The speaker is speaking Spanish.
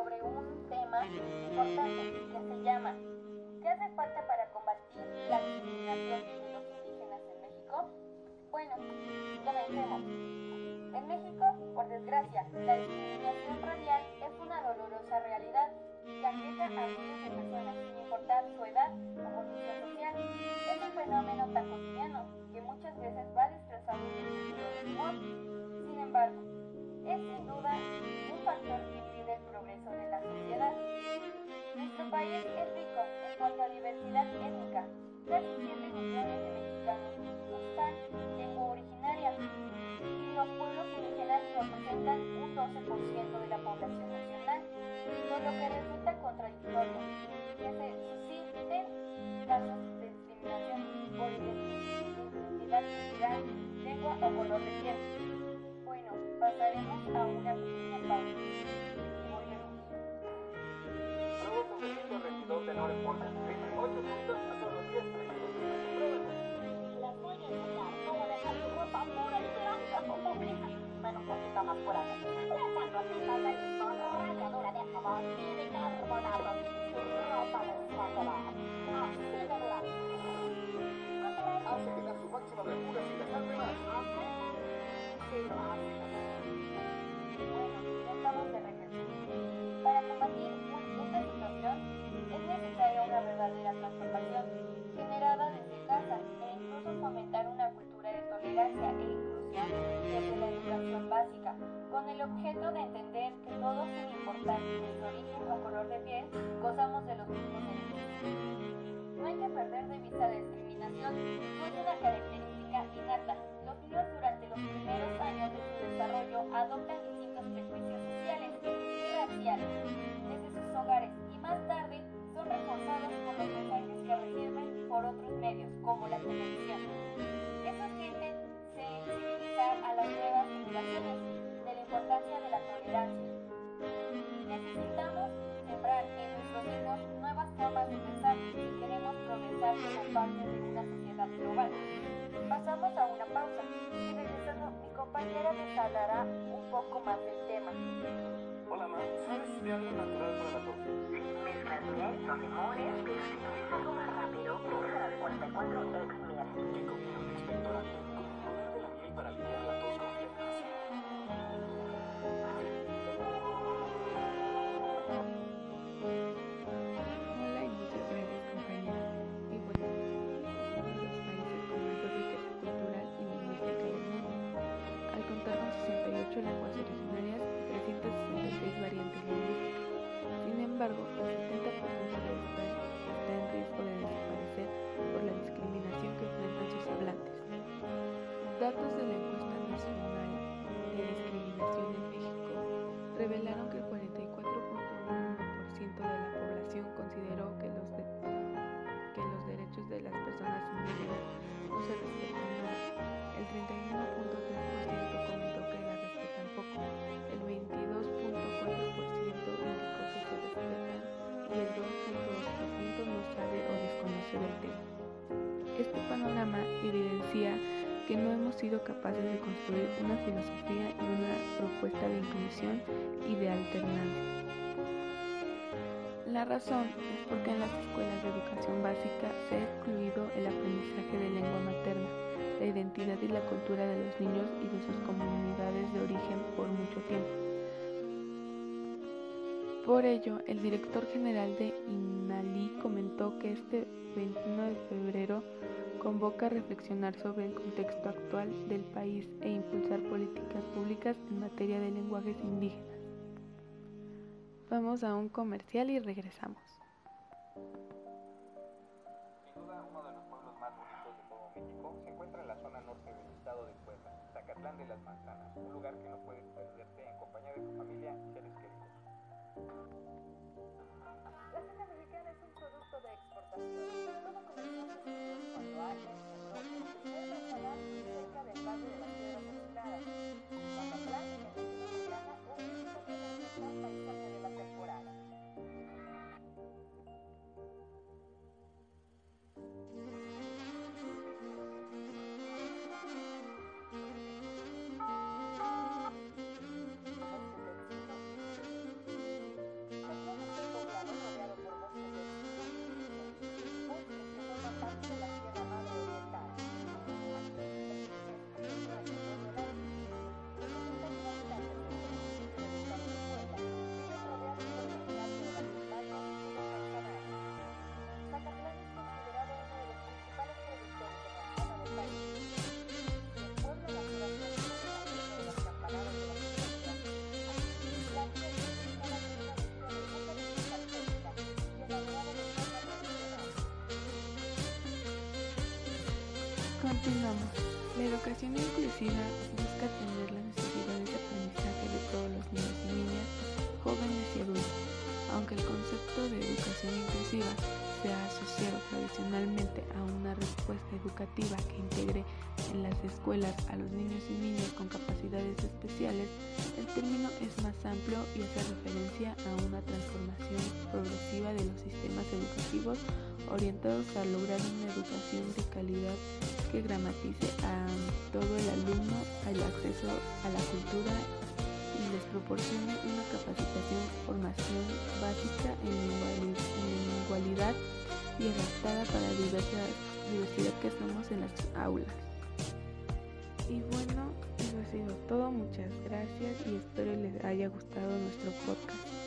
sobre un tema importante que se llama ¿Qué hace falta para combatir la discriminación de los indígenas en México? Bueno, comencemos. En México, por desgracia, la discriminación radial es una dolorosa realidad que afecta a miles de personas sin importar su edad Bueno, pasaremos a una pequeña pausa y volvemos. Nuevo Congresito regidor de Norepolca. 28 puntos a solo 10 minutos. Las voy a enseñar cómo dejar tu ropa pura y un más deshacerá. No compañera les hablará un poco más del tema. Hola, ma. ¿Sabes de algo natural para la tos? Mezclas miel con limones, pero si quieres algo más rápido, las 44 ex miel. ¿Qué combina lenguas originarias y 366 variantes lingüísticas. Sin embargo, Este panorama evidencia que no hemos sido capaces de construir una filosofía y una propuesta de inclusión y de alternancia. La razón es porque en las escuelas de educación básica se ha excluido el aprendizaje de lengua materna, la identidad y la cultura de los niños y de sus comunidades de origen por mucho tiempo. Por ello, el director general de INALI comentó que este 21 de febrero convoca a reflexionar sobre el contexto actual del país e impulsar políticas públicas en materia de lenguajes indígenas. Vamos a un comercial y regresamos. Uno de los pueblos más bonitos de todo México se encuentra en la zona norte del estado de Puebla, Zacatlán de las Manzanas, un lugar que no puedes perderte en compañía de tu familia y seres queridos. Continuamos. La educación inclusiva busca atender las necesidades de aprendizaje de todos los niños y niñas, jóvenes y adultos. Aunque el concepto de educación inclusiva se ha asociado tradicionalmente a una respuesta educativa que integre en las escuelas a los niños y niñas con capacidades especiales, el término es más amplio y hace referencia a una transformación progresiva de los sistemas educativos orientados a lograr una educación de calidad que gramatice a todo el alumno el acceso a la cultura y les proporcione una capacitación, formación básica en, igualdad y adaptada para la diversidad, diversidad que somos en las aulas. Y bueno, eso ha sido todo. Muchas gracias y espero les haya gustado nuestro podcast.